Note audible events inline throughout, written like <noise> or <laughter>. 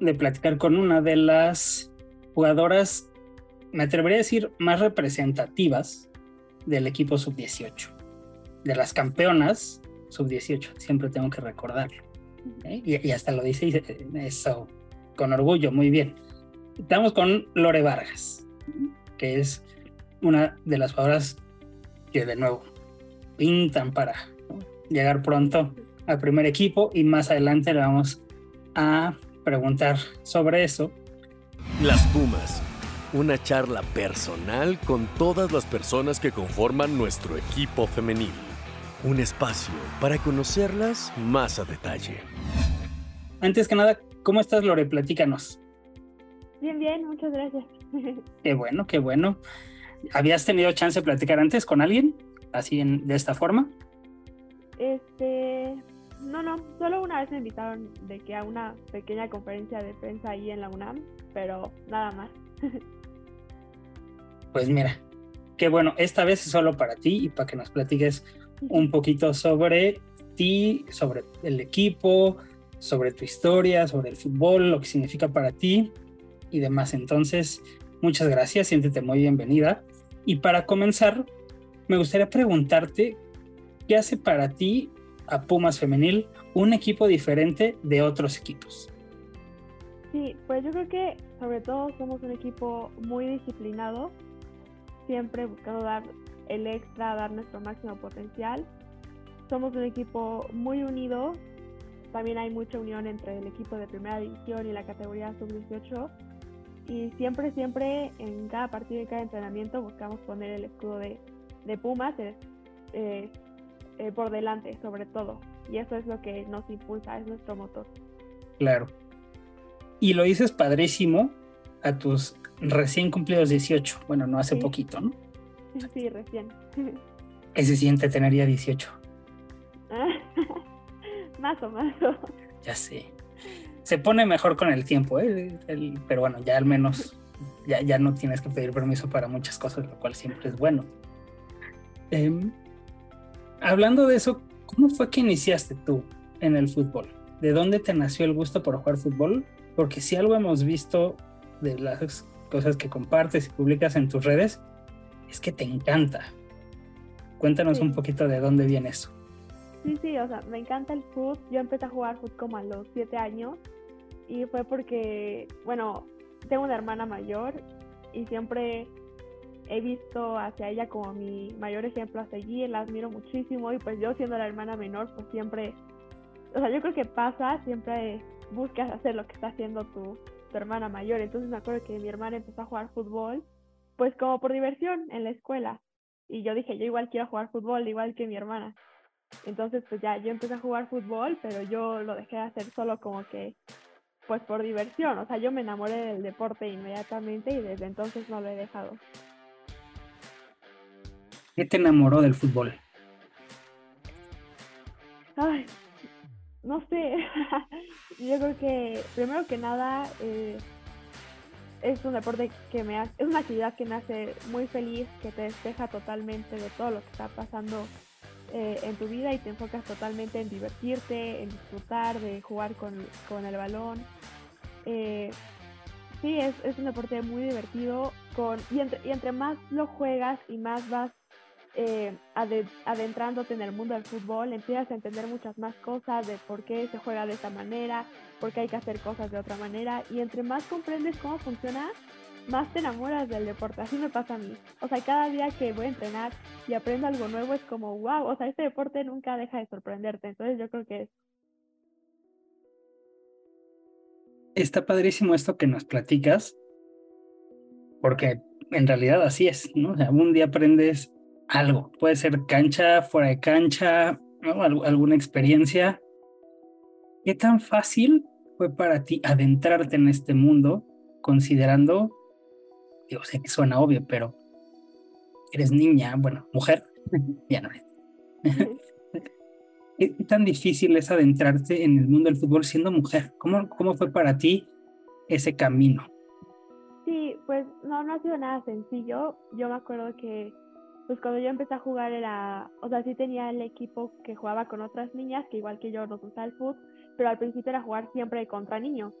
de platicar con una de las jugadoras, me atrevería a decir, más representativas del equipo sub-18, de las campeonas sub-18, siempre tengo que recordarlo. ¿eh? Y, hasta lo dice eso con orgullo, muy bien. Estamos con Lore Vargas, que es una de las jugadoras que de nuevo pintan para llegar pronto al primer equipo y más adelante le vamos a preguntar sobre eso. Las Pumas, una charla personal con todas las personas que conforman nuestro equipo femenil. Un espacio para conocerlas más a detalle. Antes que nada, ¿cómo estás Lore? Platícanos. Bien, bien, muchas gracias. <laughs> Qué bueno, qué bueno. ¿Habías tenido chance de platicar antes con alguien? Así en, de esta forma. Este, no, no, solo una vez me invitaron de que a una pequeña conferencia de prensa ahí en la UNAM, pero nada más. <laughs> Pues mira, qué bueno, esta vez es solo para ti y para que nos platiques un poquito sobre ti, sobre el equipo, sobre tu historia, sobre el fútbol, lo que significa para ti y demás. Entonces, muchas gracias, siéntete muy bienvenida. Y para comenzar, me gustaría preguntarte, ¿qué hace para ti a Pumas Femenil un equipo diferente de otros equipos? Sí, pues yo creo que sobre todo somos un equipo muy disciplinado, siempre buscando dar el extra, dar nuestro máximo potencial. Somos un equipo muy unido, también hay mucha unión entre el equipo de primera división y la categoría sub-18 y siempre, siempre en cada partido y cada entrenamiento buscamos poner el escudo de, Pumas, eh, eh, por delante, sobre todo. Y eso es lo que nos impulsa, es nuestro motor. Claro. Y lo dices padrísimo a tus recién cumplidos 18. Bueno, no hace poquito, ¿no? Sí, recién. ¿Qué se siente tener ya 18? más o más. Ya sé. Se pone mejor con el tiempo, ¿eh? pero bueno, ya al menos ya, ya no tienes que pedir permiso para muchas cosas, lo cual siempre es bueno. Eh, hablando de eso, ¿cómo fue que iniciaste tú en el fútbol? ¿De dónde te nació el gusto por jugar fútbol? Porque si algo hemos visto de las cosas que compartes y publicas en tus redes, es que te encanta. Cuéntanos un poquito de dónde viene eso. Sí, sí, o sea, me encanta el fútbol. Yo empecé a jugar fútbol como a los siete años y fue porque, bueno, tengo una hermana mayor y siempre he visto hacia ella como mi mayor ejemplo a seguir, la admiro muchísimo y pues yo siendo la hermana menor pues siempre, o sea, yo creo que pasa, siempre buscas hacer lo que está haciendo tu, tu hermana mayor. Entonces me acuerdo que mi hermana empezó a jugar fútbol pues como por diversión en la escuela y yo dije, yo igual quiero jugar fútbol igual que mi hermana. Entonces pues ya yo empecé a jugar fútbol, pero yo lo dejé de hacer solo como que pues por diversión, o sea, yo me enamoré del deporte inmediatamente y desde entonces no lo he dejado. ¿Qué te enamoró del fútbol? Ay, no sé. <laughs> Yo creo que primero que nada eh, es un deporte que me hace, es una actividad que me hace muy feliz, que te despeja totalmente de todo lo que está pasando eh, en tu vida y te enfocas totalmente en divertirte, en disfrutar, de jugar con, el balón. Eh, sí, es, es, un deporte muy divertido con, y, entre, y entre más lo juegas y más vas eh, adentrándote en el mundo del fútbol, empiezas a entender muchas más cosas de por qué se juega de esta manera, por qué hay que hacer cosas de otra manera, y entre más comprendes cómo funciona, más te enamoras del deporte. Así me pasa a mí. O sea, cada día que voy a entrenar y aprendo algo nuevo es como, wow, o sea, este deporte nunca deja de sorprenderte. Entonces yo creo que es... Está padrísimo esto que nos platicas, porque en realidad así es, ¿no? O sea, un día aprendes algo. Puede ser cancha, fuera de cancha, alguna experiencia. ¿Qué tan fácil fue para ti adentrarte en este mundo considerando, digo, sé que suena obvio, pero eres niña, bueno, mujer, <laughs> ya no es. <laughs> ¿Qué tan difícil es adentrarte en el mundo del fútbol siendo mujer? ¿Cómo, cómo fue para ti ese camino? Sí, pues no, no ha sido nada sencillo. Yo me acuerdo que pues cuando yo empecé a jugar era, o sea, sí tenía el equipo que jugaba con otras niñas, que igual que yo nos gustaba el fútbol, pero al principio era jugar siempre contra niños.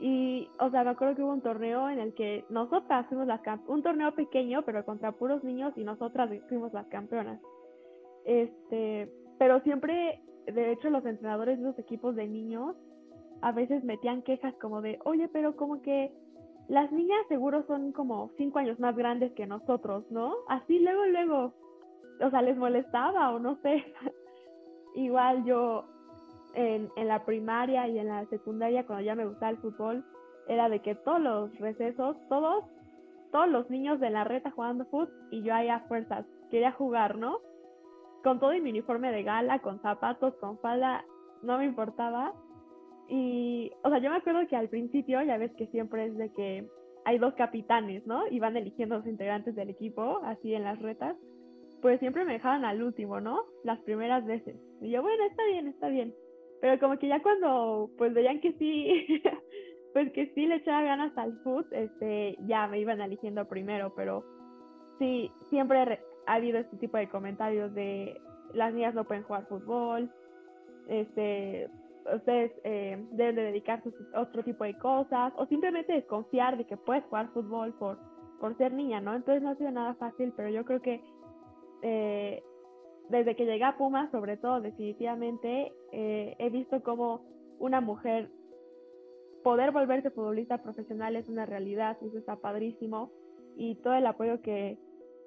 Y, o sea, me acuerdo que hubo un torneo en el que nosotras fuimos las campeonas, un torneo pequeño, pero contra puros niños y nosotras fuimos las campeonas. Este, pero siempre, de hecho, los entrenadores de los equipos de niños a veces metían quejas como de, oye, pero como que las niñas seguro son como cinco años más grandes que nosotros, ¿no? Así luego, luego, o sea, les molestaba o no sé. <laughs> Igual yo en, en la primaria y en la secundaria, cuando ya me gustaba el fútbol, era de que todos los recesos, todos, todos los niños de la reta jugando fútbol y yo ahí a fuerzas quería jugar, ¿no? Con todo mi uniforme de gala, con zapatos, con falda, no me importaba. Y, o sea, yo me acuerdo que al principio, ya ves que siempre es de que hay dos capitanes, ¿no? Y van eligiendo los integrantes del equipo, así en las retas. Pues siempre me dejaban al último, ¿no? Las primeras veces. Y yo, bueno, está bien, está bien. Pero como que ya cuando pues veían que sí, <laughs> pues que sí le echaba ganas al foot, este, ya me iban eligiendo primero, pero sí, siempre ha habido este tipo de comentarios de las niñas no pueden jugar fútbol, este, ustedes eh, deben de dedicarse a otro tipo de cosas, o simplemente desconfiar de que puedes jugar fútbol por, por ser niña, ¿no? Entonces no ha sido nada fácil, pero yo creo que eh, desde que llegué a Puma, sobre todo, definitivamente, eh, he visto como una mujer poder volverse futbolista profesional es una realidad, eso está padrísimo. Y todo el apoyo que,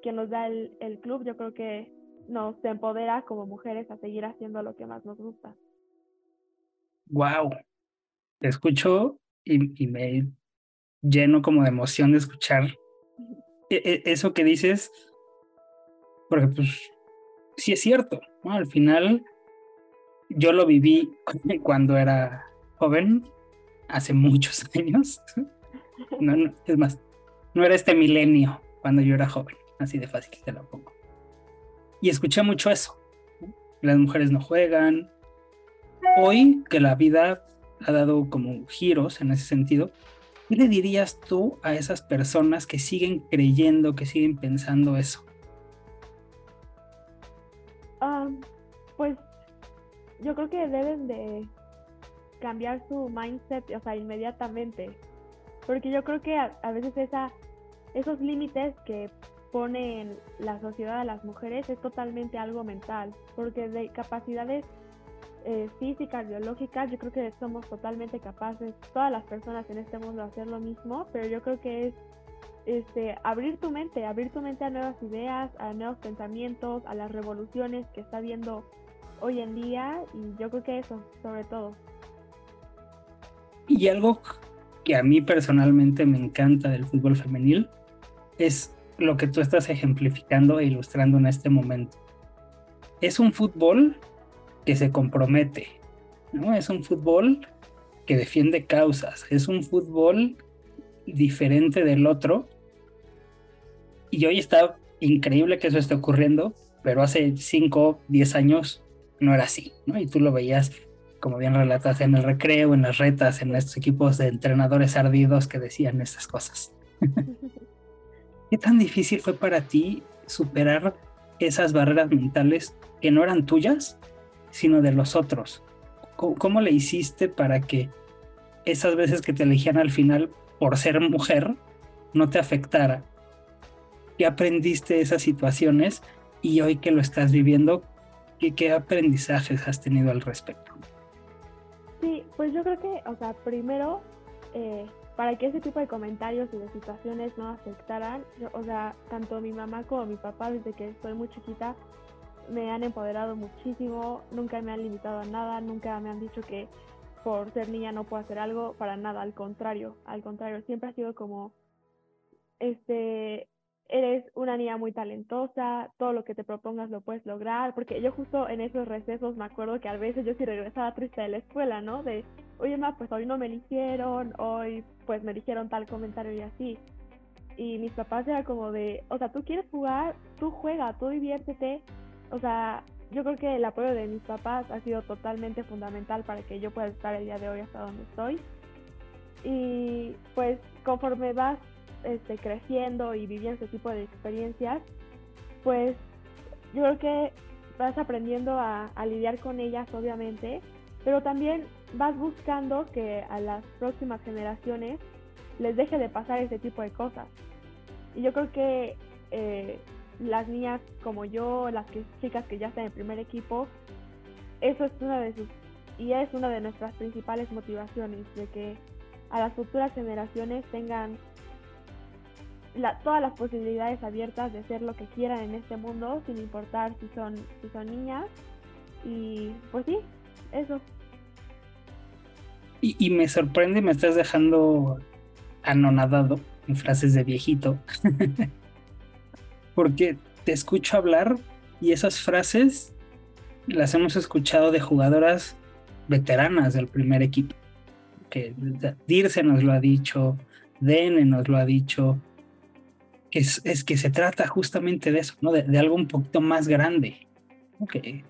que nos da el, el, club, yo creo que nos empodera como mujeres a seguir haciendo lo que más nos gusta. Wow, te escucho y, y me lleno como de emoción de escuchar e, e, eso que dices, porque pues sí es cierto, ¿no? Al final yo lo viví <laughs> cuando era joven, hace muchos <laughs> años. No, es más, no era este milenio cuando yo era joven, así de fácil te lo pongo. Y escuché mucho eso. Las mujeres no juegan. Hoy que la vida ha dado como giros en ese sentido, ¿qué le dirías tú a esas personas que siguen creyendo, que siguen pensando eso? pues yo creo que deben de cambiar su mindset, o sea, inmediatamente. Porque yo creo que a, veces esa, esos límites que pone la sociedad a las mujeres es totalmente algo mental. Porque de capacidades eh, físicas, biológicas, yo creo que somos totalmente capaces, todas las personas en este mundo, de hacer lo mismo. Pero yo creo que es este, abrir tu mente, abrir tu mente a nuevas ideas, a nuevos pensamientos, a las revoluciones que está viendo hoy en día y yo creo que eso, sobre todo. Y algo que a mí personalmente me encanta del fútbol femenil es lo que tú estás ejemplificando e ilustrando en este momento. Es un fútbol que se compromete, ¿no? Es un fútbol que defiende causas, es un fútbol diferente del otro. Y hoy está increíble que eso esté ocurriendo, pero hace 5, 10 años no era así, ¿no? Y tú lo veías, como bien relatas, en el recreo, en las retas, en estos equipos de entrenadores ardidos que decían estas cosas. <laughs> ¿Qué tan difícil fue para ti superar esas barreras mentales que no eran tuyas, sino de los otros? ¿Cómo, le hiciste para que esas veces que te elegían al final por ser mujer no te afectara? ¿Qué aprendiste esas situaciones y hoy que lo estás viviendo, ¿Qué, ¿Qué aprendizajes has tenido al respecto? Sí, pues yo creo que, o sea, primero, eh, para que ese tipo de comentarios y de situaciones no afectaran, o sea, tanto mi mamá como mi papá, desde que estoy muy chiquita, me han empoderado muchísimo, nunca me han limitado a nada, nunca me han dicho que por ser niña no puedo hacer algo, para nada, al contrario, al contrario, siempre ha sido como, este, eres una niña muy talentosa, todo lo que te propongas lo puedes lograr, porque yo justo en esos recesos me acuerdo que a veces yo sí regresaba triste de la escuela, ¿no? De, oye, ma, pues hoy no me eligieron, hoy pues me dijeron tal comentario y así. Y mis papás era como de, o sea, tú quieres jugar, tú juega, tú diviértete. O sea, yo creo que el apoyo de mis papás ha sido totalmente fundamental para que yo pueda estar el día de hoy hasta donde estoy. Y pues conforme vas este, creciendo y viviendo ese tipo de experiencias, pues yo creo que vas aprendiendo a, lidiar con ellas, obviamente, pero también vas buscando que a las próximas generaciones les deje de pasar ese tipo de cosas. Y yo creo que eh, las niñas como yo, las que, chicas que ya están en el primer equipo, eso es una de sus, y es una de nuestras principales motivaciones, de que a las futuras generaciones tengan todas las posibilidades abiertas de ser lo que quieran en este mundo, sin importar si son, si son niñas. Y pues sí, eso. Y, y me sorprende, me estás dejando anonadado en frases de viejito. <laughs> Porque te escucho hablar y esas frases las hemos escuchado de jugadoras veteranas del primer equipo. Que Dirce nos lo ha dicho, Dene nos lo ha dicho. Es, es que se trata justamente de eso, ¿no? De, algo un poquito más grande. Okay.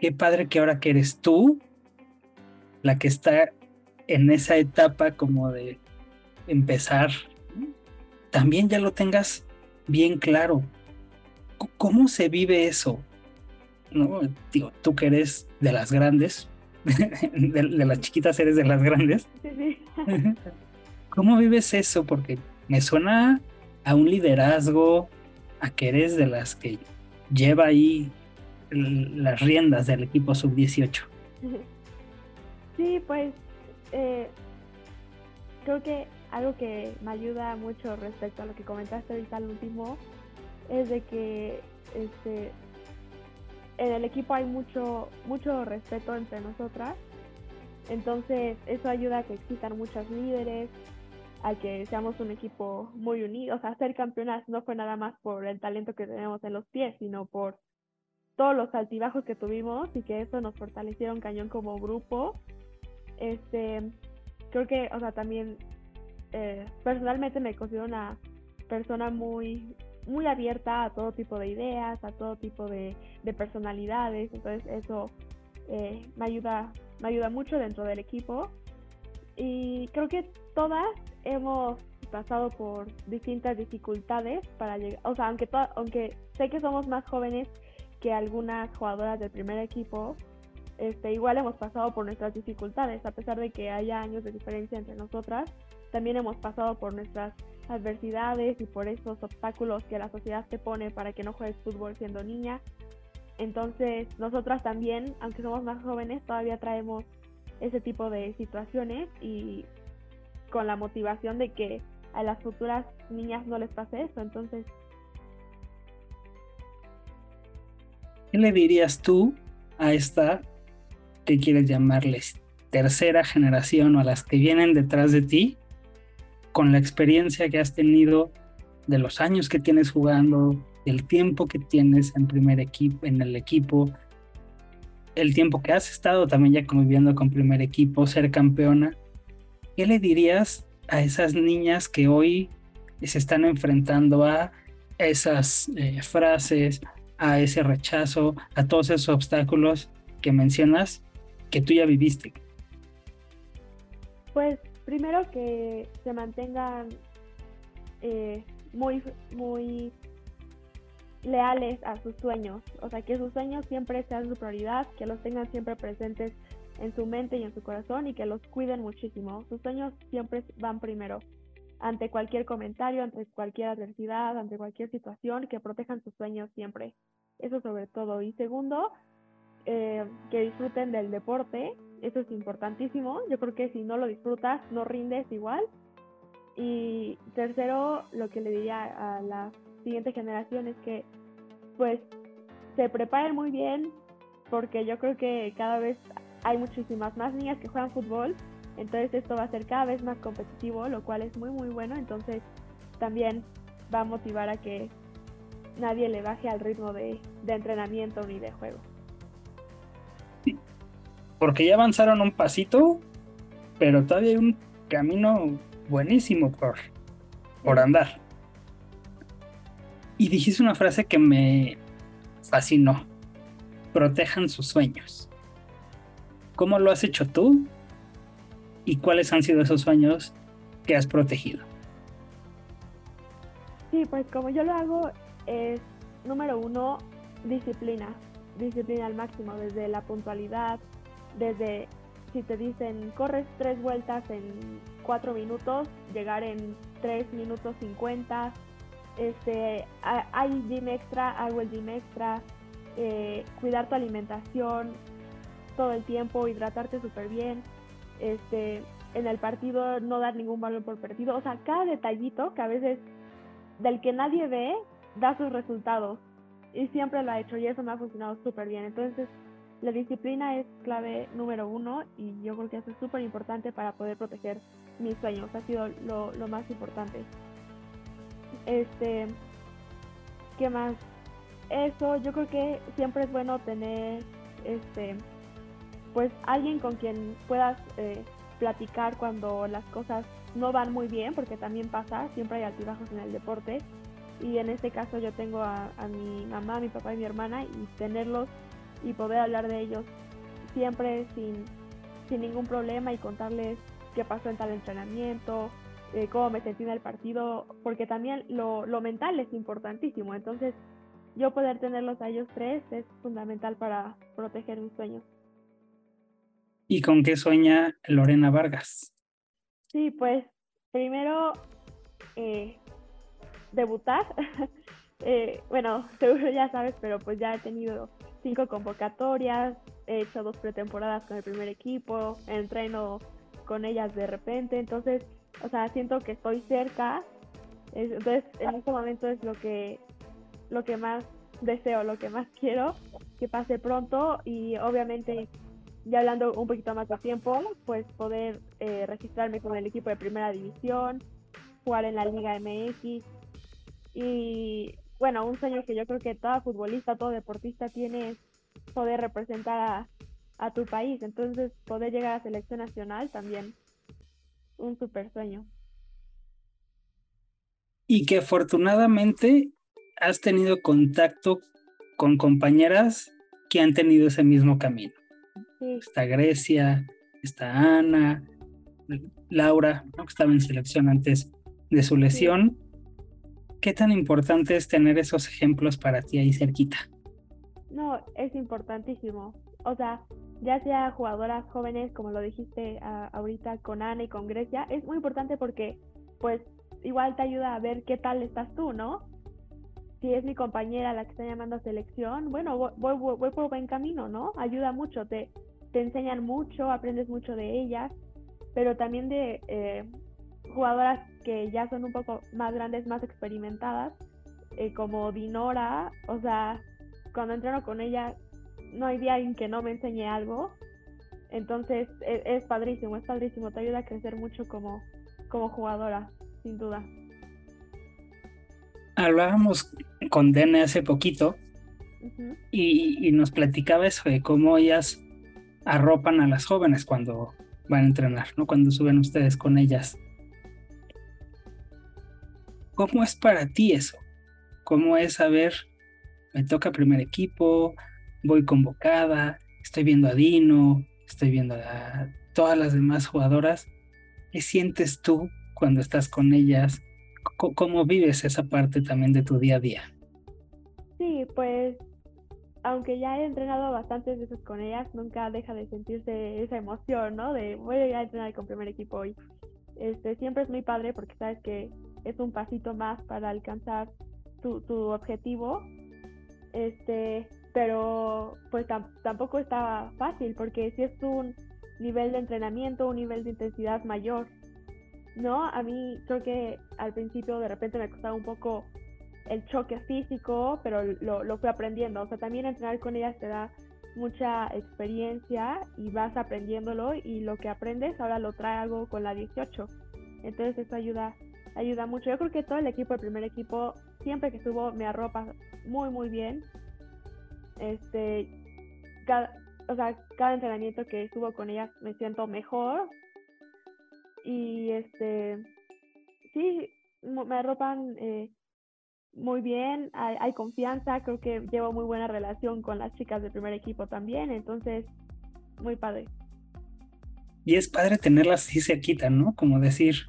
Qué padre que ahora que eres tú la que está en esa etapa como de empezar, también ya lo tengas bien claro. ¿Cómo se vive eso? ¿No? Digo, tú que eres de las grandes, <laughs> de, las chiquitas eres de las grandes. <laughs> <laughs> ¿Cómo vives eso? Porque me suena a un liderazgo, a que eres de las que lleva ahí las riendas del equipo sub-18. Sí, pues eh, creo que algo que me ayuda mucho respecto a lo que comentaste ahorita al último es de que este en el equipo hay mucho mucho respeto entre nosotras. Entonces eso ayuda a que existan muchos líderes a que seamos un equipo muy unido o sea ser campeonas no fue nada más por el talento que tenemos en los pies sino por todos los altibajos que tuvimos y que eso nos fortalecieron cañón como grupo. Este creo que o sea también eh, personalmente me considero una persona muy, muy abierta a todo tipo de ideas, a todo tipo de, personalidades, entonces eso eh, me, ayuda, me ayuda mucho dentro del equipo. Y creo que todas hemos pasado por distintas dificultades para llegar, o sea, aunque, aunque sé que somos más jóvenes que algunas jugadoras del primer equipo, este, igual hemos pasado por nuestras dificultades, a pesar de que haya años de diferencia entre nosotras, también hemos pasado por nuestras adversidades y por esos obstáculos que la sociedad te pone para que no juegues fútbol siendo niña. Entonces, nosotras también, aunque somos más jóvenes, todavía traemos ese tipo de situaciones y con la motivación de que a las futuras niñas no les pase eso. Entonces, ¿qué le dirías tú a esta que quieres llamarles tercera generación o a las que vienen detrás de ti con la experiencia que has tenido, de los años que tienes jugando, el tiempo que tienes en primer equipo, en el equipo, el tiempo que has estado también ya conviviendo con primer equipo, ser campeona, ¿qué le dirías a esas niñas que hoy se están enfrentando a esas eh, frases, a ese rechazo, a todos esos obstáculos que mencionas que tú ya viviste? Pues primero que se mantengan eh, muy, muy leales a sus sueños, o sea, que sus sueños siempre sean su prioridad, que los tengan siempre presentes en su mente y en su corazón y que los cuiden muchísimo. Sus sueños siempre van primero, ante cualquier comentario, ante cualquier adversidad, ante cualquier situación, que protejan sus sueños siempre. Eso sobre todo. Y segundo, eh, que disfruten del deporte, eso es importantísimo. Yo creo que si no lo disfrutas, no rindes igual. Y tercero, lo que le diría a la siguiente generación es que pues se preparen muy bien porque yo creo que cada vez hay muchísimas más niñas que juegan fútbol, entonces esto va a ser cada vez más competitivo, lo cual es muy muy bueno, entonces también va a motivar a que nadie le baje al ritmo de, de entrenamiento ni de juego porque ya avanzaron un pasito, pero todavía hay un camino buenísimo por, por andar. Y dijiste una frase que me fascinó. Protejan sus sueños. ¿Cómo lo has hecho tú? ¿Y cuáles han sido esos sueños que has protegido? Sí, pues como yo lo hago es, número uno, disciplina. Disciplina al máximo, desde la puntualidad, desde si te dicen corres tres vueltas en cuatro minutos, llegar en tres minutos cincuenta, este, hay gym extra, hago el gym extra, eh, cuidar tu alimentación todo el tiempo, hidratarte súper bien, este, en el partido no dar ningún valor por perdido, o sea, cada detallito que a veces del que nadie ve da sus resultados y siempre lo ha hecho y eso me ha funcionado súper bien. Entonces, la disciplina es clave número uno y yo creo que eso es súper importante para poder proteger mis sueños. Ha sido lo, lo más importante. Este, ¿qué más? Eso, yo creo que siempre es bueno tener, este, pues alguien con quien puedas eh, platicar cuando las cosas no van muy bien, porque también pasa, siempre hay altibajos en el deporte. Y en este caso yo tengo a, a mi mamá, mi papá y mi hermana y tenerlos y poder hablar de ellos siempre sin, sin ningún problema y contarles qué pasó en tal entrenamiento, eh, cómo me sentí en el partido, porque también lo, lo mental es importantísimo. Entonces, yo poder tenerlos a ellos tres es fundamental para proteger mis sueños. ¿Y con qué sueña Lorena Vargas? Sí, pues primero eh, debutar. <laughs> eh, bueno, <laughs> seguro ya sabes, pero pues ya he tenido cinco convocatorias, he hecho dos pretemporadas con el primer equipo, entreno con ellas de repente, entonces, o sea, siento que estoy cerca, entonces en este momento es lo que, lo que más deseo, lo que más quiero, que pase pronto y obviamente ya hablando un poquito más de tiempo, pues poder eh, registrarme con el equipo de primera división, jugar en la Liga MX y bueno, un sueño que yo creo que todo futbolista, todo deportista tiene es poder representar a, tu país. Entonces, poder llegar a selección nacional también un super sueño. Y que afortunadamente has tenido contacto con compañeras que han tenido ese mismo camino. Está Grecia, está Ana, Laura, que estaba en selección antes de su lesión. ¿Qué tan importante es tener esos ejemplos para ti ahí cerquita? No, es importantísimo. O sea, ya sea jugadoras jóvenes, como lo dijiste ahorita con Ana y con Grecia, es muy importante porque, pues, igual te ayuda a ver qué tal estás tú, ¿no? Si es mi compañera la que está llamando a selección, bueno, voy, voy, por buen camino, ¿no? Ayuda mucho, te, te enseñan mucho, aprendes mucho de ellas, pero también de eh, jugadoras que ya son un poco más grandes, más experimentadas, eh, como Dinora, o sea, cuando entreno con ella, no hay día en que no me enseñe algo. Entonces e, es, padrísimo, es padrísimo, te ayuda a crecer mucho como, como jugadora, sin duda. Hablábamos con Dene hace poquito y, y, nos platicaba eso de cómo ellas arropan a las jóvenes cuando van a entrenar, ¿no? Cuando suben ustedes con ellas. ¿Cómo es para ti eso? ¿Cómo es saber, me toca primer equipo, voy convocada, estoy viendo a Dino, estoy viendo a todas las demás jugadoras? ¿Qué sientes tú cuando estás con ellas? ¿Cómo vives esa parte también de tu día a día? Sí, pues aunque ya he entrenado bastantes veces con ellas, nunca deja de sentirse esa emoción, ¿no? De voy a entrenar con primer equipo hoy. Este, siempre es muy padre porque sabes que es un pasito más para alcanzar tu, objetivo. Este, pero pues tampoco está fácil porque si es un nivel de entrenamiento, un nivel de intensidad mayor. ¿No? A mí creo que al principio de repente me costaba un poco el choque físico, pero lo, lo fui aprendiendo. O sea, también entrenar con ellas te da mucha experiencia y vas aprendiéndolo y lo que aprendes ahora lo trae algo con la 18. Entonces eso ayuda ayuda mucho. Yo creo que todo el equipo, el primer equipo, siempre que subo me arropa muy muy bien. Este o sea, cada entrenamiento que estuvo con ellas me siento mejor. Y este, sí, me arropan eh, muy bien, hay, hay, confianza, creo que llevo muy buena relación con las chicas del primer equipo también, entonces, muy padre. Y es padre tenerlas así cerquita, ¿no? Como decir,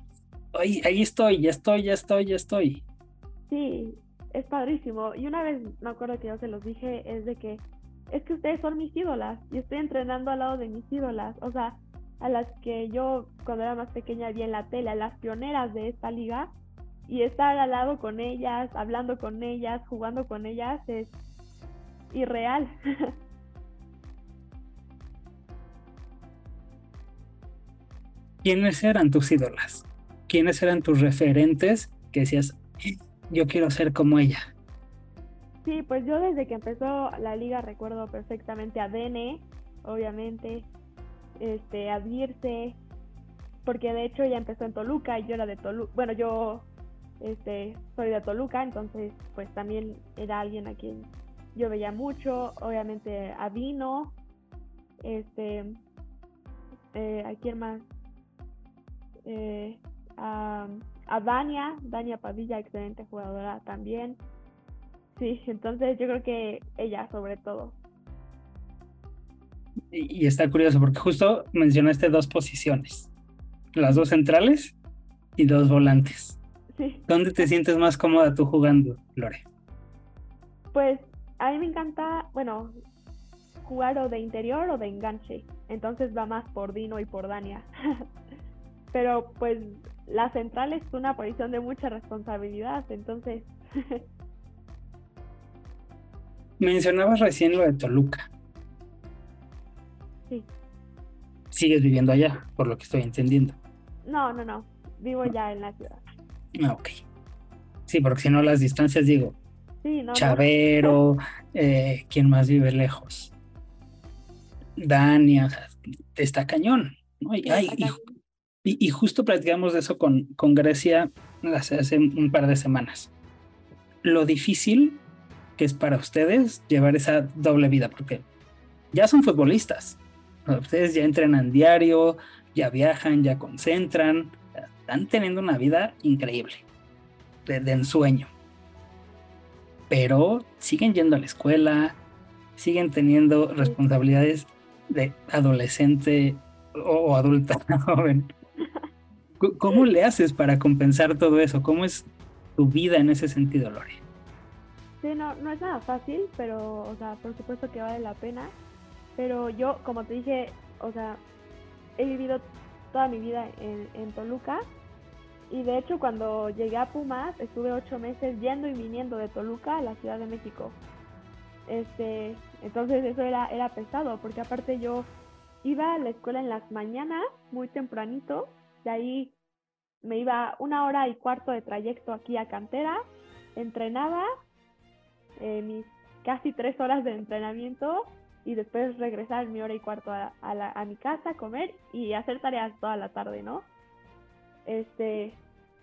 Ay, ahí estoy, ya estoy, ya estoy, ya estoy. Sí, es padrísimo. Y una vez me acuerdo que yo se los dije, es de que es que ustedes son mis ídolas y estoy entrenando al lado de mis ídolas, o sea, a las que yo cuando era más pequeña vi en la tele, a las pioneras de esta liga y estar al lado con ellas, hablando con ellas, jugando con ellas es irreal. <laughs> ¿Quiénes eran tus ídolas? ¿Quiénes eran tus referentes que decías, yo quiero ser como ella? Sí, pues yo desde que empezó la liga recuerdo perfectamente a Dene, obviamente, este, a Dirce, porque de hecho ella empezó en Toluca y yo era de Toluca, bueno, yo este, soy de Toluca, entonces pues también era alguien a quien yo veía mucho, obviamente a Vino, este, eh, ¿a quién más? Eh, a, a Dania, Dania Padilla, excelente jugadora también. Sí, <laughs> entonces yo creo que ella sobre todo. Y, está curioso porque justo mencionaste dos posiciones, las dos centrales y dos volantes. Sí. ¿Dónde te sientes más cómoda tú jugando, Lore? Pues a mí me encanta, bueno, jugar o de interior o de enganche. Entonces va más por Dino y por Dania. <laughs> Pero pues la central es una posición de mucha responsabilidad, entonces <laughs> Mencionabas recién lo de Toluca. Sí. ¿Sigues viviendo allá, por lo que estoy entendiendo? No, no, no. Vivo ya en la ciudad. Ah, ok. Sí, porque si no las distancias, digo, sí, no, Chavero, eh, ¿quién más vive lejos? Dania, está cañón. ¿no? Y, y, justo platicamos de eso con, con Grecia hace un par de semanas. Lo difícil que es para ustedes llevar esa doble vida, porque ya son futbolistas, ustedes ya entrenan diario, ya viajan, ya concentran, están teniendo una vida increíble, de, ensueño. Pero siguen yendo a la escuela, siguen teniendo responsabilidades de adolescente o, adulta <laughs> joven. ¿Cómo le haces para compensar todo eso? ¿Cómo es tu vida en ese sentido, Lore? Sí, no, no es nada fácil, pero, o sea, por supuesto que vale la pena. Pero yo, como te dije, o sea, he vivido toda mi vida en, en Toluca. Y de hecho, cuando llegué a Pumas, estuve ocho meses yendo y viniendo de Toluca a la Ciudad de México. Este, entonces eso era, era pesado, porque aparte yo iba a la escuela en las mañanas, muy tempranito, de ahí me iba una hora y cuarto de trayecto aquí a Cantera, entrenaba eh, mis casi tres horas de entrenamiento y después regresar mi hora y cuarto a, a, mi casa, comer y hacer tareas toda la tarde, ¿no? Este,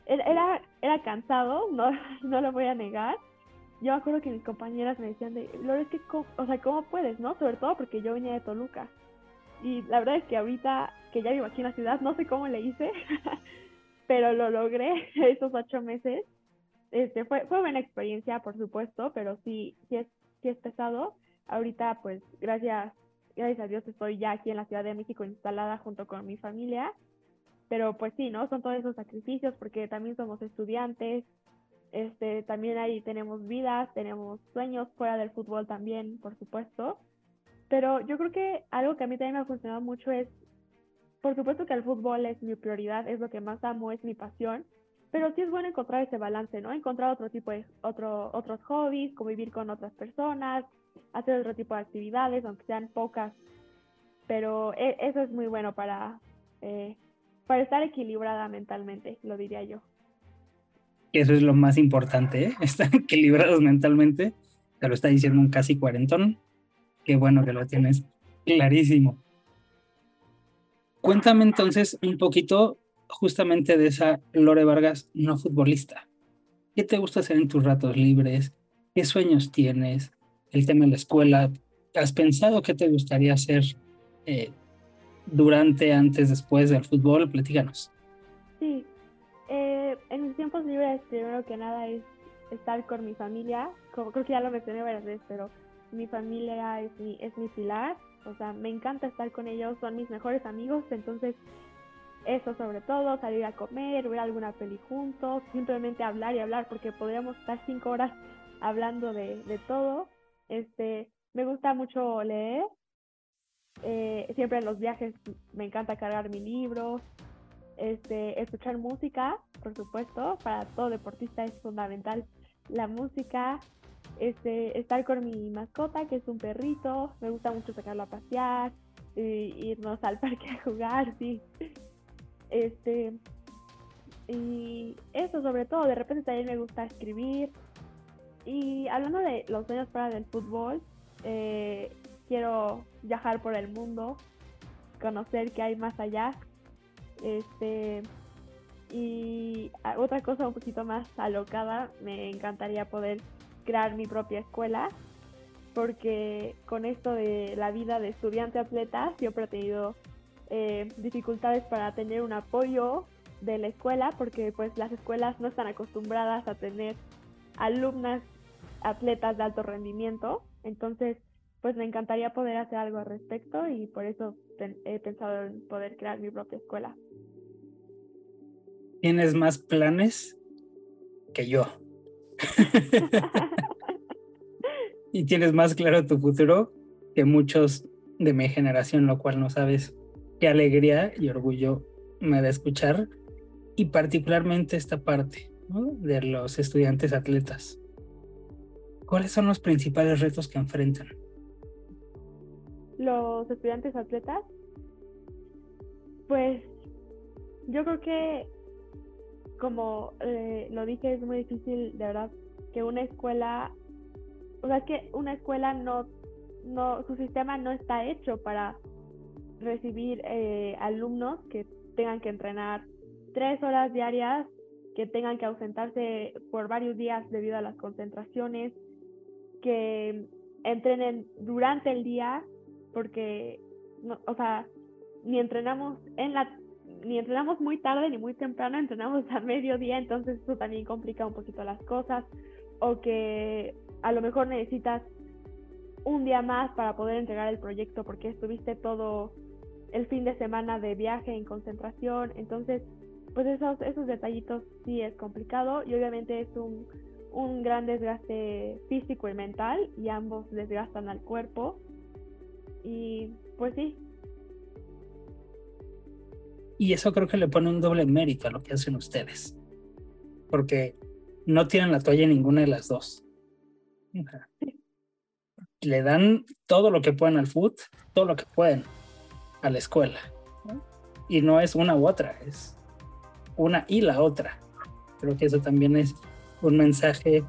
era, era cansado, <laughs> no, no lo voy a negar. Yo me acuerdo que mis compañeras me decían de, Lore, es que, o sea, ¿cómo puedes, no? Sobre todo porque yo venía de Toluca. Y la verdad es que ahorita que ya vivo aquí en la ciudad, no sé cómo le hice, <laughs> pero lo logré <laughs> esos ocho meses este, fue, fue buena experiencia, por supuesto, pero sí, sí es, sí es pesado. Ahorita, pues, gracias, gracias a Dios estoy ya aquí en la Ciudad de México instalada junto con mi familia. Pero pues sí, ¿no? Son todos esos sacrificios porque también somos estudiantes, este, también ahí tenemos vidas, tenemos sueños fuera del fútbol también, por supuesto. Pero yo creo que algo que a mí también me ha funcionado mucho es, por supuesto que el fútbol es mi prioridad, es lo que más amo, es mi pasión, pero sí es bueno encontrar ese balance, ¿no? Encontrar otro tipo de, otro, otros hobbies, convivir con otras personas, hacer otro tipo de actividades, aunque sean pocas. Pero e, eso es muy bueno para, eh, para estar equilibrada mentalmente, lo diría yo. Eso es lo más importante, ¿eh? <laughs> Estar equilibrados mentalmente. Te lo está diciendo un casi cuarentón. Qué bueno que lo tienes clarísimo. Cuéntame entonces un poquito justamente de esa Lore Vargas no futbolista. ¿Qué te gusta hacer en tus ratos libres? ¿Qué sueños tienes? El tema de la escuela, ¿Has pensado qué te gustaría hacer eh, durante, antes, después del fútbol? Platícanos. Sí, eh, en mis tiempos libres, primero que nada, es estar con mi familia. Creo que ya lo mencioné varias veces, pero mi familia es mi, es mi pilar. O sea, me encanta estar con ellos, son mis mejores amigos. Entonces, eso sobre todo, salir a comer, ver alguna peli juntos, simplemente hablar y hablar, porque podríamos estar cinco horas hablando de, de todo. Este, me gusta mucho leer. Eh, siempre en los viajes me encanta cargar mi libro. Este, escuchar música, por supuesto, para todo deportista es fundamental la música. Este, estar con mi mascota, que es un perrito. Me gusta mucho sacarlo a pasear, irnos al <laughs> parque a jugar, sí. Este, y eso sobre todo, de repente también me gusta escribir. Y hablando de los sueños para del fútbol, eh, quiero viajar por el mundo, conocer qué hay más allá. Este, y otra cosa un poquito más alocada, me encantaría poder crear mi propia escuela, porque con esto de la vida de estudiante atleta siempre he tenido eh, dificultades para tener un apoyo de la escuela, porque pues las escuelas no están acostumbradas a tener alumnas atletas de alto rendimiento. Entonces, pues me encantaría poder hacer algo al respecto y por eso he pensado en poder crear mi propia escuela. Tienes más planes que yo. <laughs> y tienes más claro tu futuro que muchos de mi generación, lo cual no sabes qué alegría y orgullo me da escuchar. Y particularmente esta parte de los estudiantes atletas. ¿Cuáles son los principales retos que enfrentan? Los estudiantes atletas, pues yo creo que, como eh, lo dije, es muy difícil, de verdad, que una escuela, o sea, que una escuela no, no, su sistema no está hecho para recibir eh, alumnos que tengan que entrenar tres horas diarias, que tengan que ausentarse por varios días debido a las concentraciones, que entrenen durante el día, porque, no, o sea, ni entrenamos en la ni entrenamos muy tarde ni muy temprano, entrenamos <laughs> a mediodía, entonces eso también complica un poquito las cosas, o que a lo mejor necesitas un día más para poder entregar el proyecto porque estuviste todo el fin de semana de viaje en concentración, entonces pues esos, esos detallitos sí es complicado y obviamente es un, un gran desgaste físico y mental y ambos desgastan al cuerpo. Y pues sí. Y eso creo que le pone un doble mérito a lo que hacen ustedes. Porque no tienen la toalla en ninguna de las dos. Le dan todo lo que pueden al foot, todo lo que pueden a la escuela. Y no es una u otra, es una y la otra. Creo que eso también es un mensaje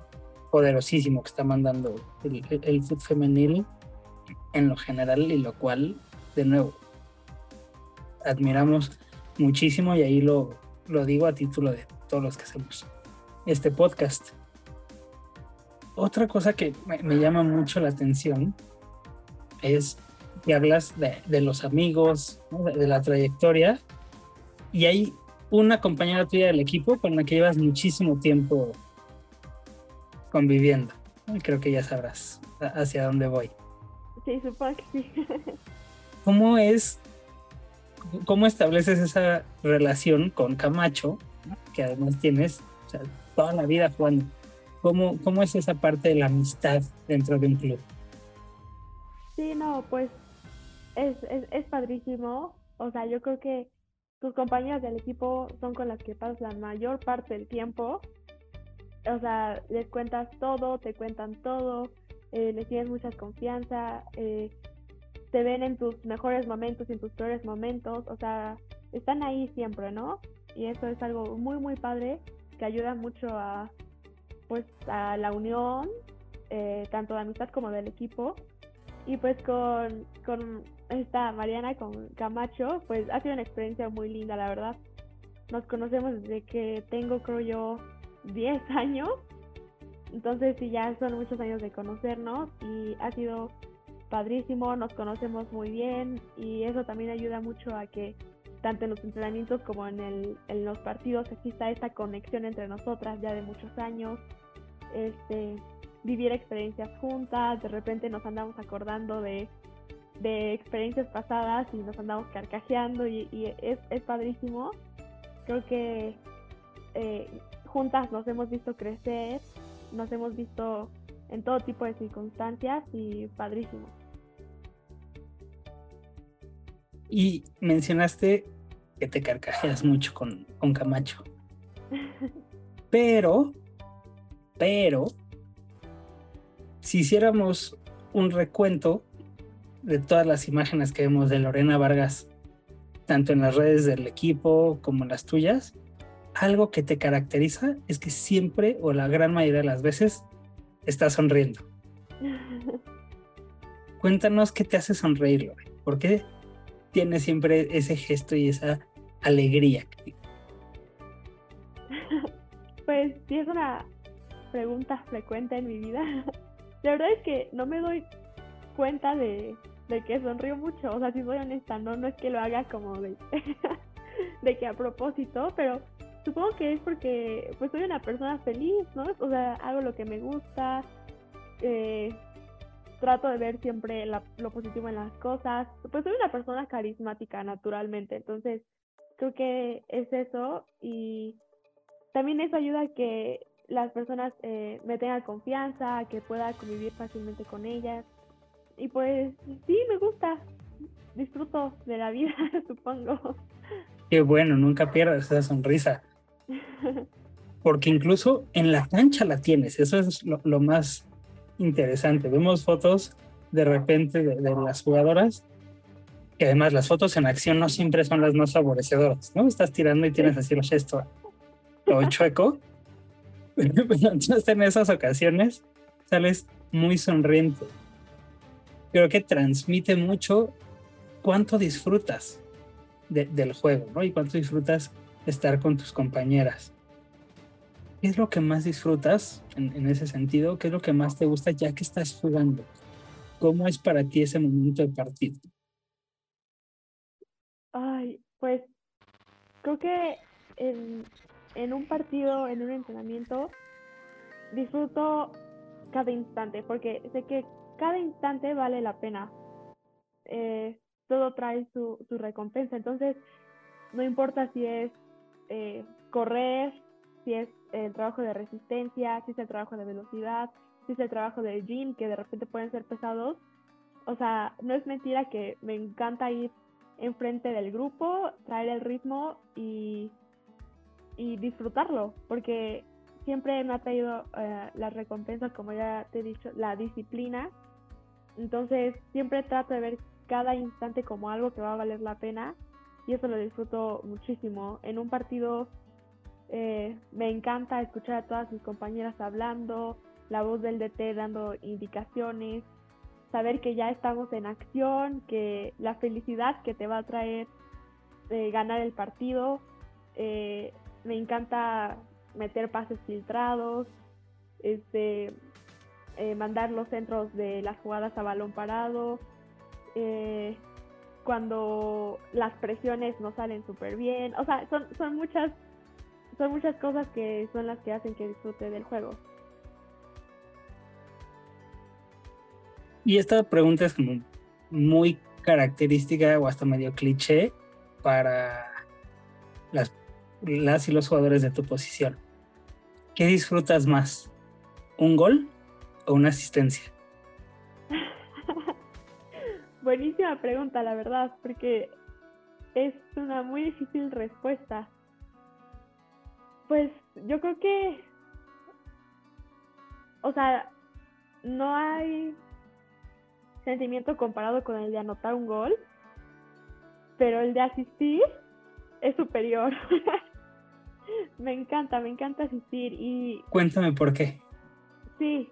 poderosísimo que está mandando el, el, fútbol femenil en lo general y lo cual, de nuevo, admiramos muchísimo y ahí lo, lo digo a título de todos los que hacemos este podcast. Otra cosa que me, llama mucho la atención es que hablas de, los amigos, de, la trayectoria, y hay una compañera tuya del equipo con la que llevas muchísimo tiempo conviviendo. Creo que ya sabrás hacia dónde voy. Sí, supongo que sí. ¿Cómo es, cómo estableces esa relación con Camacho, que además tienes toda la vida jugando? ¿Cómo, ¿Cómo es esa parte de la amistad dentro de un club? Sí, no, pues es, es, es padrísimo. O sea, yo creo que tus compañeras del equipo son con las que pasas la mayor parte del tiempo o sea, les cuentas todo, te cuentan todo, eh, les tienes mucha confianza, eh, te ven en tus mejores momentos en tus peores momentos, o sea, están ahí siempre, ¿no? Y eso es algo muy, muy padre que ayuda mucho a, pues, a la unión, eh, tanto de amistad como del equipo. Y pues con, con esta Mariana, con Camacho, pues ha sido una experiencia muy linda, la verdad. Nos conocemos desde que tengo, creo yo, 10 <laughs> años. Entonces sí, ya son muchos años de conocernos y ha sido padrísimo, nos conocemos muy bien y eso también ayuda mucho a que tanto en los entrenamientos como en, el, en los partidos exista esa conexión entre nosotras ya de muchos años, este, vivir experiencias juntas, de repente nos andamos acordando de, de experiencias pasadas y nos andamos carcajeando y, es, es, padrísimo. Creo que eh, juntas nos hemos visto crecer, nos hemos visto en todo tipo de circunstancias y padrísimo. Y mencionaste que te carcajeas mucho con, con Camacho. <laughs> Pero, pero, si hiciéramos un recuento de todas las imágenes que vemos de Lorena Vargas, tanto en las redes del equipo como en las tuyas, algo que te caracteriza es que siempre o la gran mayoría de las veces estás sonriendo. <laughs> Cuéntanos qué te hace sonreír, Lore. ¿Por qué tienes siempre ese gesto y esa alegría? Pues sí, es una pregunta frecuente en mi vida. La verdad es que no me doy cuenta de, que sonrío mucho. O sea, si soy honesta, no, no es que lo haga como de, <laughs> de que a propósito, pero supongo que es porque pues soy una persona feliz, ¿no? O sea, hago lo que me gusta, eh, trato de ver siempre lo positivo en las cosas. Pues soy una persona carismática naturalmente, entonces creo que es eso y también eso ayuda a que las personas eh, me tengan confianza, que pueda convivir fácilmente con ellas. Y pues sí, me gusta, disfruto de la vida, <laughs> supongo. Qué bueno, nunca pierdas esa sonrisa. Porque incluso en la cancha la tienes, eso es lo, más interesante. Vemos fotos de repente de, las jugadoras, y además las fotos en acción no siempre son las más favorecedoras, ¿no? Estás tirando y tienes así el gesto todo chueco. <laughs> Entonces en esas ocasiones sales muy sonriente. Creo que transmite mucho cuánto disfrutas del juego, ¿no? Y cuánto disfrutas estar con tus compañeras. ¿Qué es lo que más disfrutas en, ese sentido? ¿Qué es lo que más te gusta ya que estás jugando? ¿Cómo es para ti ese momento de partido? Ay, pues creo que en, un partido, en un entrenamiento, disfruto cada instante, porque sé que cada instante vale la pena. Eh, todo trae su recompensa. Entonces, no importa si es eh, correr, si es el trabajo de resistencia, si es el trabajo de velocidad, si es el trabajo de gym, que de repente pueden ser pesados. O sea, no es mentira que me encanta ir enfrente del grupo, traer el ritmo y, y disfrutarlo, porque siempre me ha traído eh, las recompensas, como ya te he dicho, la disciplina. Entonces, siempre trato de ver cada instante como algo que va a valer la pena y eso lo disfruto muchísimo. En un partido eh, me encanta escuchar a todas mis compañeras hablando, la voz del DT dando indicaciones, saber que ya estamos en acción, que la felicidad que te va a traer eh, ganar el partido. Eh, me encanta meter pases filtrados, este, mandar los centros de las jugadas a balón parado cuando las presiones no salen súper bien. O sea, son, son muchas son muchas cosas que son las que hacen que disfrute del juego. Y esta pregunta es como muy característica o hasta medio cliché para las, las y los jugadores de tu posición. ¿Qué disfrutas más? ¿Un gol o una asistencia? Buenísima pregunta, la verdad, porque es una muy difícil respuesta. Pues yo creo que, o sea, no hay sentimiento comparado con el de anotar un gol, pero el de asistir es superior. <laughs> me encanta, me encanta asistir y... Cuéntame por qué. Sí,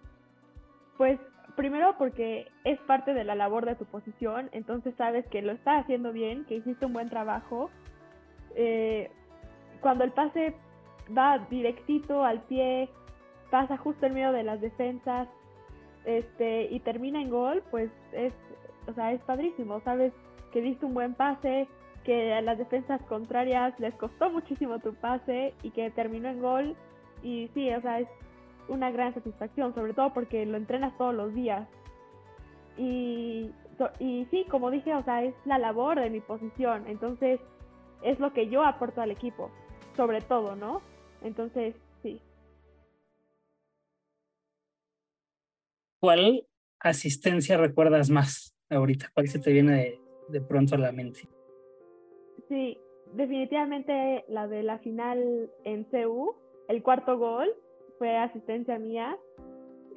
pues primero porque es parte de la labor de tu posición, entonces sabes que lo estás haciendo bien, que hiciste un buen trabajo. Eh, cuando el pase va directito al pie, pasa justo en medio de las defensas, este, y termina en gol, pues es, o sea, es padrísimo, sabes que diste un buen pase, que a las defensas contrarias les costó muchísimo tu pase y que terminó en gol. Y sí, o sea, es una gran satisfacción, sobre todo porque lo entrenas todos los días. Y, y sí, como dije, o sea, es la labor de mi posición, entonces es lo que yo aporto al equipo, sobre todo, ¿no? Entonces, sí. ¿Cuál asistencia recuerdas más ahorita? ¿Cuál se te viene de, de pronto a la mente? Sí, definitivamente la de la final en CU, el cuarto gol fue asistencia mía.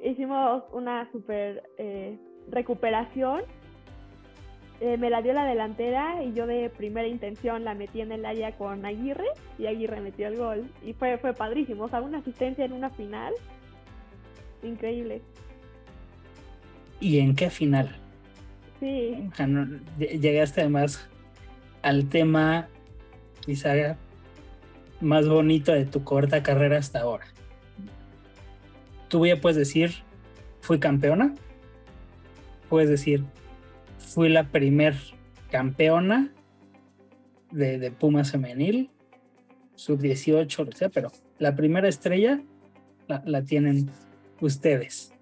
Hicimos una super eh, recuperación. Eh, me la dio la delantera y yo de primera intención la metí en el área con Aguirre y Aguirre metió el gol. Y fue, fue padrísimo. O sea, una asistencia en una final. Increíble. ¿Y en qué final? Sí. llegaste además al tema quizá más bonito de tu corta carrera hasta ahora. Tú ya puedes decir, fui campeona. Puedes decir, fui la primer campeona de, de Pumas femenil, sub 18, lo sea, pero la primera estrella la, la tienen ustedes.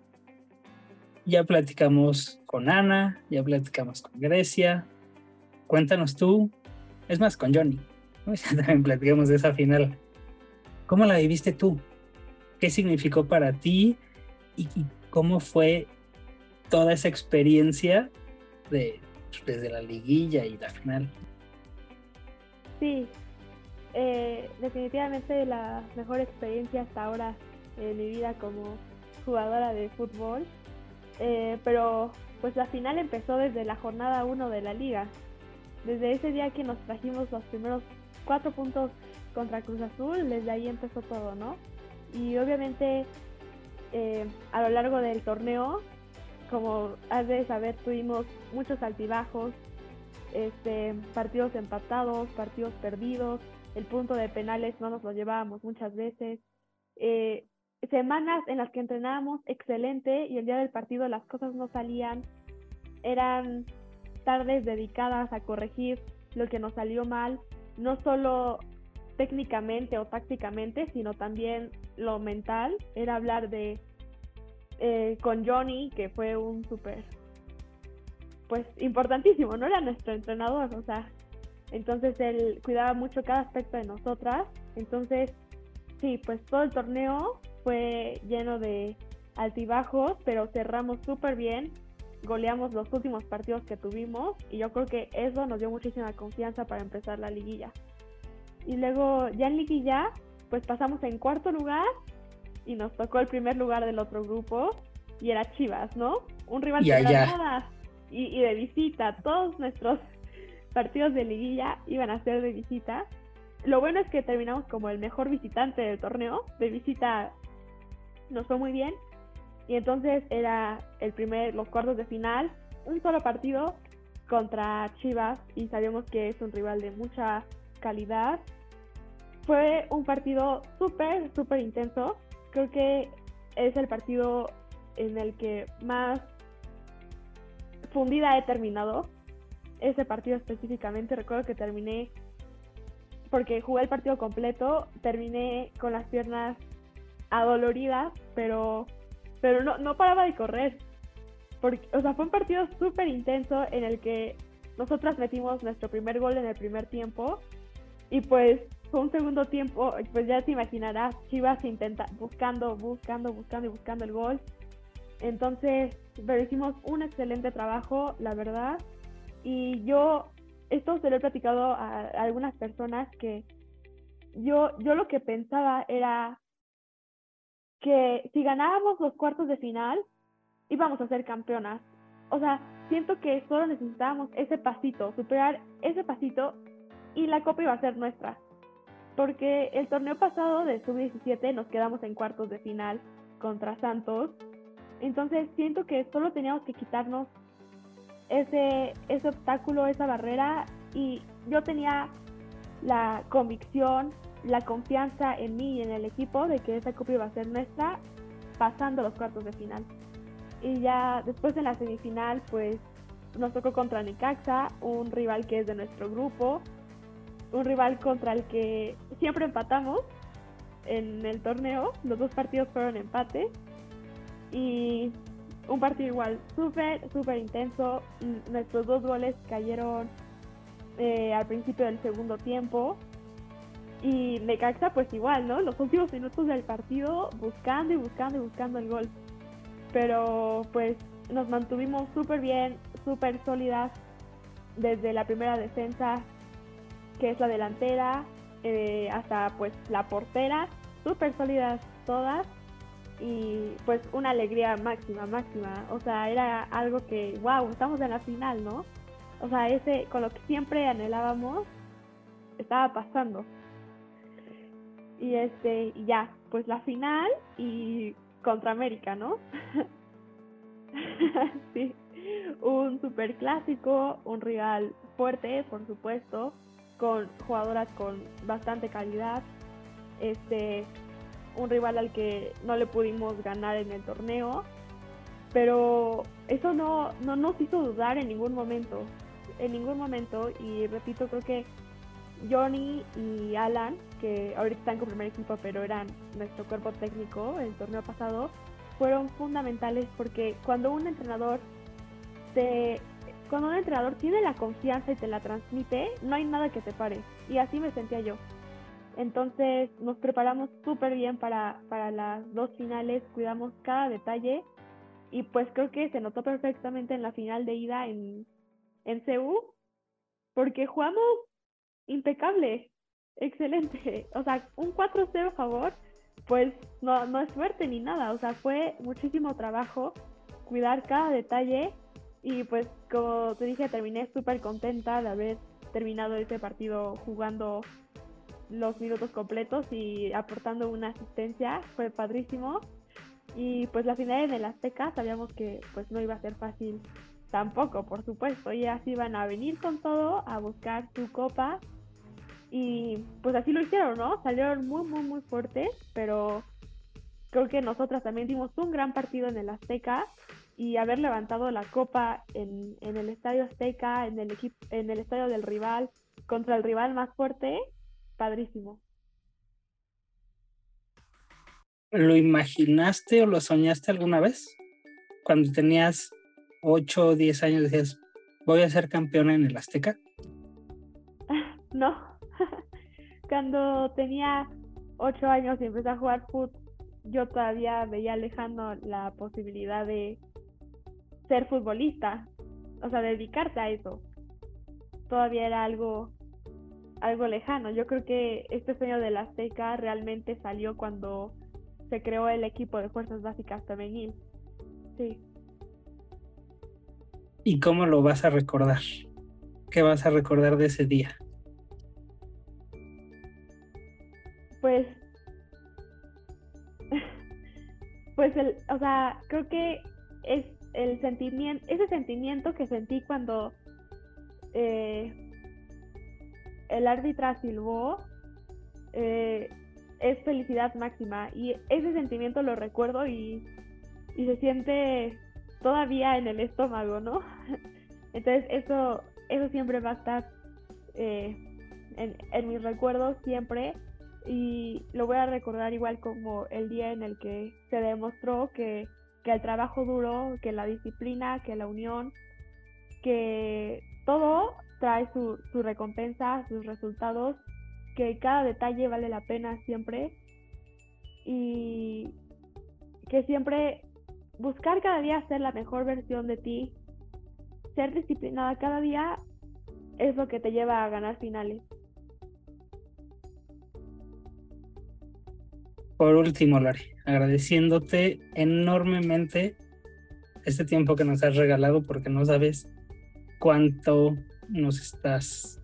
Ya platicamos con Ana, ya platicamos con Grecia, cuéntanos tú, es más, con Johnny, <laughs> también platicamos de esa final. ¿Cómo la viviste tú? ¿Qué significó para ti? ¿Y, cómo fue toda esa experiencia de, pues, desde la liguilla y la final? Sí, eh, definitivamente la mejor experiencia hasta ahora en mi vida como jugadora de fútbol. Eh, pero pues la final empezó desde la jornada 1 de la liga desde ese día que nos trajimos los primeros cuatro puntos contra Cruz Azul, desde ahí empezó todo, ¿no? Y obviamente eh, a lo largo del torneo, como has de saber, tuvimos muchos altibajos, este, partidos empatados, partidos perdidos, el punto de penales no nos lo llevábamos muchas veces. Eh, semanas en las que entrenábamos excelente y el día del partido las cosas no salían, eran tardes dedicadas a corregir lo que nos salió mal, no solo técnicamente o tácticamente, sino también lo mental. Era hablar de eh, con Johnny, que fue un súper, pues importantísimo, no era nuestro entrenador, o sea, entonces él cuidaba mucho cada aspecto de nosotras. Entonces, sí, pues todo el torneo fue lleno de altibajos, pero cerramos súper bien goleamos los últimos partidos que tuvimos y yo creo que eso nos dio muchísima confianza para empezar la liguilla. Y luego ya en liguilla, pues pasamos en cuarto lugar y nos tocó el primer lugar del otro grupo y era Chivas, ¿no? Un rival de nada y, y de visita. Todos nuestros <laughs> partidos de liguilla iban a ser de visita. Lo bueno es que terminamos como el mejor visitante del torneo. De visita nos fue muy bien y entonces era el primer, los cuartos de final, un solo partido contra Chivas y sabíamos que es un rival de mucha calidad. Fue un partido súper, súper intenso. Creo que es el partido en el que más fundida he terminado. Ese partido específicamente, recuerdo que terminé, porque jugué el partido completo, terminé con las piernas adoloridas, pero pero no, no paraba de correr. Porque, o sea, fue un partido súper intenso en el que nosotras metimos nuestro primer gol en el primer tiempo y pues fue un segundo tiempo, pues ya te imaginarás, Chivas intenta, buscando, buscando, buscando y buscando el gol. Entonces, pero hicimos un excelente trabajo, la verdad. Y yo, esto se lo he platicado a, algunas personas que yo, yo lo que pensaba era, que si ganábamos los cuartos de final, íbamos a ser campeonas. O sea, siento que solo necesitábamos ese pasito, superar ese pasito y la copa iba a ser nuestra. Porque el torneo pasado de sub-17 nos quedamos en cuartos de final contra Santos. Entonces siento que solo teníamos que quitarnos ese, ese obstáculo, esa barrera y yo tenía la convicción la confianza en mí y en el equipo de que esa copa iba a ser nuestra pasando los cuartos de final. Y ya después en la semifinal, pues nos tocó contra Necaxa, un rival que es de nuestro grupo, un rival contra el que siempre empatamos en el torneo, los dos partidos fueron empate. Y un partido igual súper, súper intenso, nuestros dos goles cayeron eh, al principio del segundo tiempo. Y Necaxa pues igual, ¿no? Los últimos minutos del partido buscando y buscando y buscando el gol. Pero pues nos mantuvimos súper bien, súper sólidas desde la primera defensa, que es la delantera, eh, hasta pues la portera, súper sólidas todas y pues una alegría máxima, máxima. O sea, era algo que, wow, estamos en la final, ¿no? O sea, ese, con lo que siempre anhelábamos, estaba pasando. Y este, y ya, pues la final y contra América, ¿no? <laughs> sí, un super clásico, un rival fuerte, por supuesto, con jugadoras con bastante calidad. Este, un rival al que no le pudimos ganar en el torneo, pero eso no, no nos hizo dudar en ningún momento, en ningún momento, y repito, creo que Johnny y Alan, que ahorita están con primer equipo, pero eran nuestro cuerpo técnico el torneo pasado, fueron fundamentales porque cuando un entrenador te cuando un entrenador tiene la confianza y te la transmite, no hay nada que te pare. Y así me sentía yo. Entonces nos preparamos súper bien para, para las dos finales, cuidamos cada detalle y pues creo que se notó perfectamente en la final de ida en, en CU porque jugamos impecable, excelente. O sea, un 4-0 a favor, pues no, no es suerte ni nada, o sea, fue muchísimo trabajo cuidar cada detalle y pues como te dije, terminé súper contenta de haber terminado ese partido jugando los minutos completos y aportando una asistencia, fue padrísimo. Y pues la final en el Azteca sabíamos que pues no iba a ser fácil tampoco, por supuesto. Ellas iban a venir con todo a buscar su copa y pues así lo hicieron, ¿no? Salieron muy, muy, muy fuertes, pero creo que nosotras también dimos un gran partido en el Azteca y haber levantado la copa en, en el Estadio Azteca, en el, equipo, en el estadio del rival, contra el rival más fuerte, padrísimo. ¿Lo imaginaste o lo soñaste alguna vez? Cuando tenías 8 o 10 años decías, voy a ser campeona en el Azteca. <laughs> No, <laughs> cuando tenía 8 años y empecé a jugar fútbol, yo todavía veía lejano la posibilidad de ser futbolista, o sea, dedicarte a eso. Todavía era algo algo lejano. Yo creo que este sueño de la Azteca realmente salió cuando se creó el equipo de Fuerzas Básicas femenil. Sí. ¿Y cómo lo vas a recordar? ¿Qué vas a recordar de ese día? Pues, <laughs> pues el, o sea, creo que es el sentimiento, ese sentimiento que sentí cuando eh, el árbitra silbó, eh, es felicidad máxima. Y ese sentimiento lo recuerdo y, se siente todavía en el estómago, ¿no? <laughs> Entonces eso, eso siempre va a estar eh, en, mis recuerdos siempre y lo voy a recordar igual como el día en el que se demostró que, que el trabajo duro, que la disciplina, que la unión, que todo trae su, su recompensa, sus resultados, que cada detalle vale la pena siempre y que siempre buscar cada día ser la mejor versión de ti, ser disciplinada cada día es lo que te lleva a ganar finales. Por último, Lari, agradeciéndote enormemente este tiempo que nos has regalado porque no sabes cuánto nos estás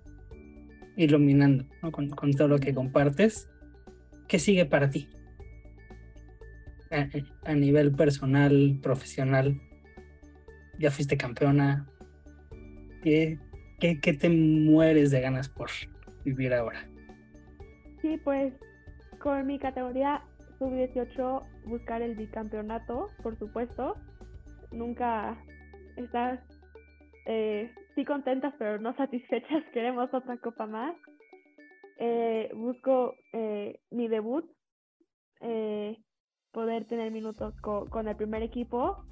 iluminando con, todo lo que compartes. ¿Qué sigue para ti? A, nivel personal, profesional, ya fuiste campeona. ¿Qué, qué, qué te mueres de ganas por vivir ahora? Sí, pues con mi categoría sub-18 buscar el bicampeonato, por supuesto. nunca estar eh, sí contentas pero no <laughs> satisfechas, queremos otra copa más. Eh, busco eh, mi debut, poder tener minutos co- con el primer equipo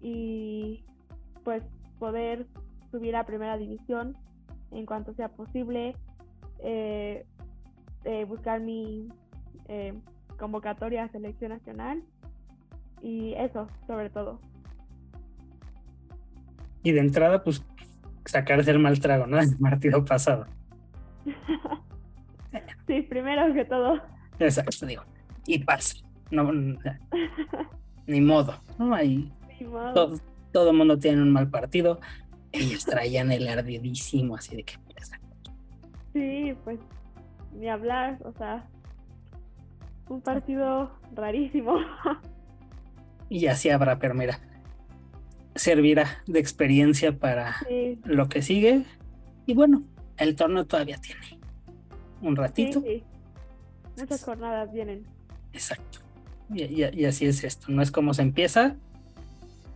y pues poder subir a primera división en cuanto sea posible, buscar mi convocatoria a selección nacional y eso sobre todo. Y de entrada, pues sacarse el mal trago, ¿no? <laughs> Del partido pasado. <laughs> sí, primero que todo. Exacto, digo. Y pasa. No, <laughs> ni modo. ¿no? Ahí Ni modo. todo, todo el mundo tiene un mal partido. Ellos traían el ardidísimo, así de que Sí, pues ni hablar, o sea, un partido rarísimo. <laughs> Y así habrá, pero mira, servirá de experiencia para sí, lo que sigue. Y bueno, el torneo todavía tiene un sí, ratito. sí. Muchas jornadas vienen. Exacto. Y, y- y así es esto. No es como se empieza,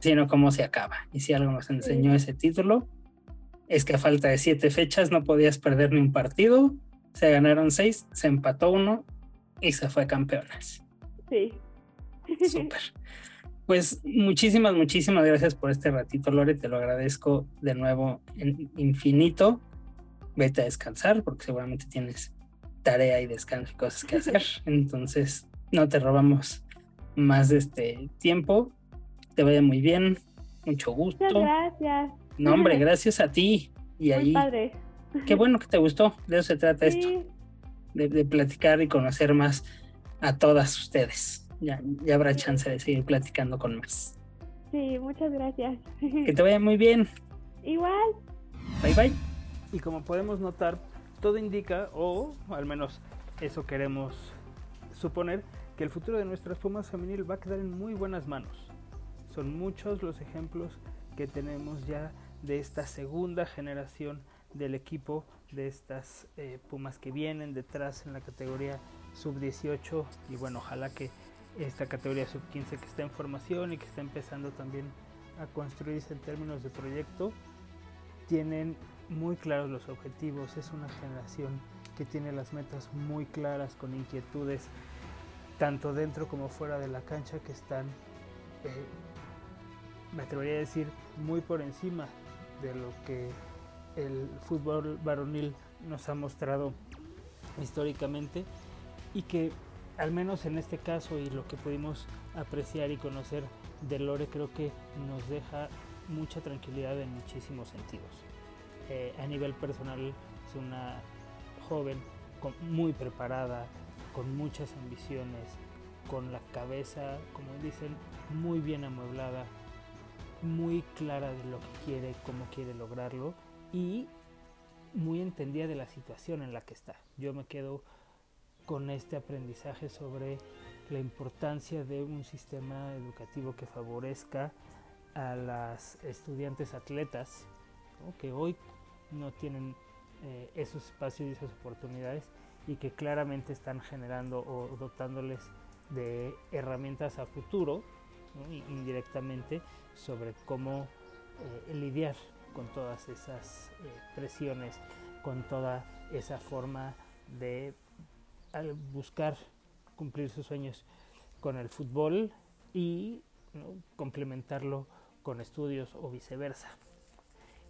sino cómo se acaba. Y si algo nos enseñó ese título, es que a falta de siete fechas no podías perder ni un partido. Se ganaron seis, se empató uno y se fue campeonas. Sí. Súper. Pues muchísimas, muchísimas gracias por este ratito, Lore. Te lo agradezco de nuevo en infinito. Vete a descansar porque seguramente tienes tarea y descanso y cosas que hacer. <laughs> Entonces, no te robamos más de este tiempo. Te vaya muy bien. Mucho gusto. Muchas gracias. No, hombre, <laughs> gracias a ti. Y Muy ahí, padre. qué bueno que te gustó. De eso se trata esto Sí, de, de platicar y conocer más a todas ustedes. Ya, ya habrá chance de seguir platicando con más. sí, muchas gracias. Que te vaya muy bien. Igual. Bye bye. Y como podemos notar, todo indica, o al menos eso queremos suponer, que el futuro de nuestras Pumas femenil va a quedar en muy buenas manos. Son muchos los ejemplos que tenemos ya de esta segunda generación del equipo, de estas eh, Pumas que vienen detrás en la categoría sub-18 y bueno, ojalá que esta categoría sub-15 que está en formación y que está empezando también a construirse en términos de proyecto, tienen muy claros los objetivos, es una generación que tiene las metas muy claras, con inquietudes tanto dentro como fuera de la cancha que están, eh, me atrevería a decir, muy por encima de lo que el fútbol varonil nos ha mostrado históricamente y que al menos en este caso y lo que pudimos apreciar y conocer de Lore creo que nos deja mucha tranquilidad en muchísimos sentidos. Eh, a nivel personal es una joven muy preparada, con muchas ambiciones, con la cabeza, como dicen, muy bien amueblada, muy clara de lo que quiere, cómo quiere lograrlo y muy entendida de la situación en la que está. Yo me quedo con este aprendizaje sobre la importancia de un sistema educativo que favorezca a las estudiantes atletas que hoy no tienen eh, esos espacios y esas oportunidades y que claramente están generando o dotándoles de herramientas a futuro indirectamente sobre cómo eh, lidiar con todas esas eh, presiones, con toda esa forma de buscar cumplir sus sueños con el fútbol y complementarlo con estudios o viceversa.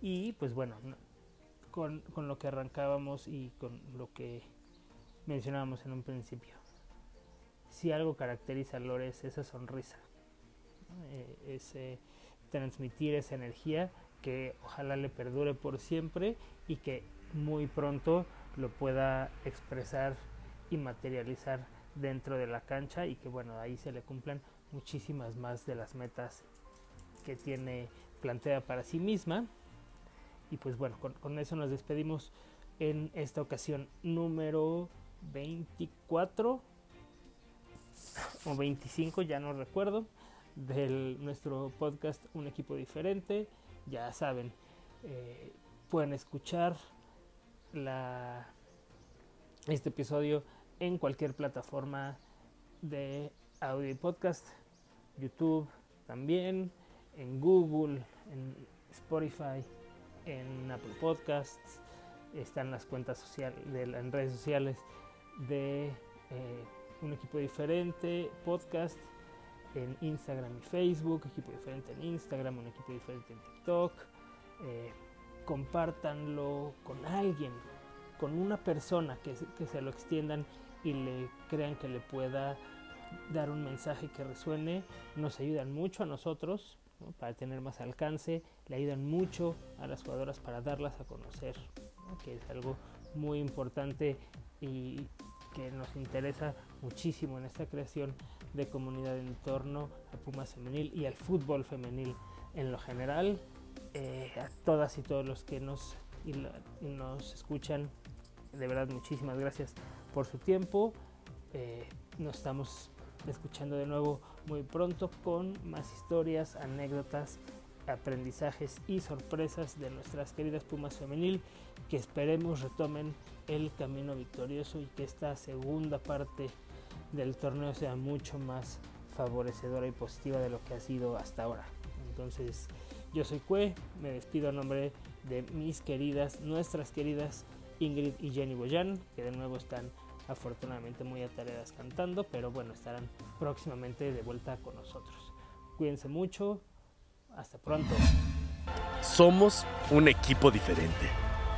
Y pues bueno, no- con, con lo que arrancábamos y con lo que mencionábamos en un principio. Si algo caracteriza a Lore es esa sonrisa. Eh, ese transmitir esa energía que ojalá le perdure por siempre y que muy pronto lo pueda expresar y materializar dentro de la cancha y que bueno, ahí se le cumplan muchísimas más de las metas que tiene plantea para sí misma. Y pues bueno, con, eso nos despedimos en esta ocasión número 24 o 25, ya no recuerdo, del nuestro podcast Un equipo diferente. Ya saben, eh, pueden escuchar la, este episodio en cualquier plataforma de audio y podcast, YouTube también, en Google, en Spotify, en Apple Podcasts, están las cuentas social, de, en redes sociales de eh, un equipo diferente, podcast, en Instagram y Facebook, equipo diferente en Instagram, un equipo diferente en TikTok. Eh, compártanlo con alguien, con una persona que, que se lo extiendan y le crean que le pueda dar un mensaje que resuene. Nos ayudan mucho a nosotros para tener más alcance, le ayudan mucho a las jugadoras para darlas a conocer, que es algo muy importante y que nos interesa muchísimo en esta creación de comunidad en torno a Pumas femenil y al fútbol femenil en lo general. Eh, a todas y todos los que nos, nos escuchan, de verdad muchísimas gracias por su tiempo. Eh, nos estamos escuchando de nuevo muy pronto con más historias, anécdotas, aprendizajes y sorpresas de nuestras queridas Pumas femenil que esperemos retomen el camino victorioso y que esta segunda parte del torneo sea mucho más favorecedora y positiva de lo que ha sido hasta ahora. Entonces, yo soy Cue, me despido a nombre de mis queridas, nuestras queridas Ingrid y Jenny Boyan, que de nuevo están afortunadamente muy atareadas cantando, pero bueno, estarán próximamente de vuelta con nosotros. Cuídense mucho, hasta pronto. Somos un equipo diferente.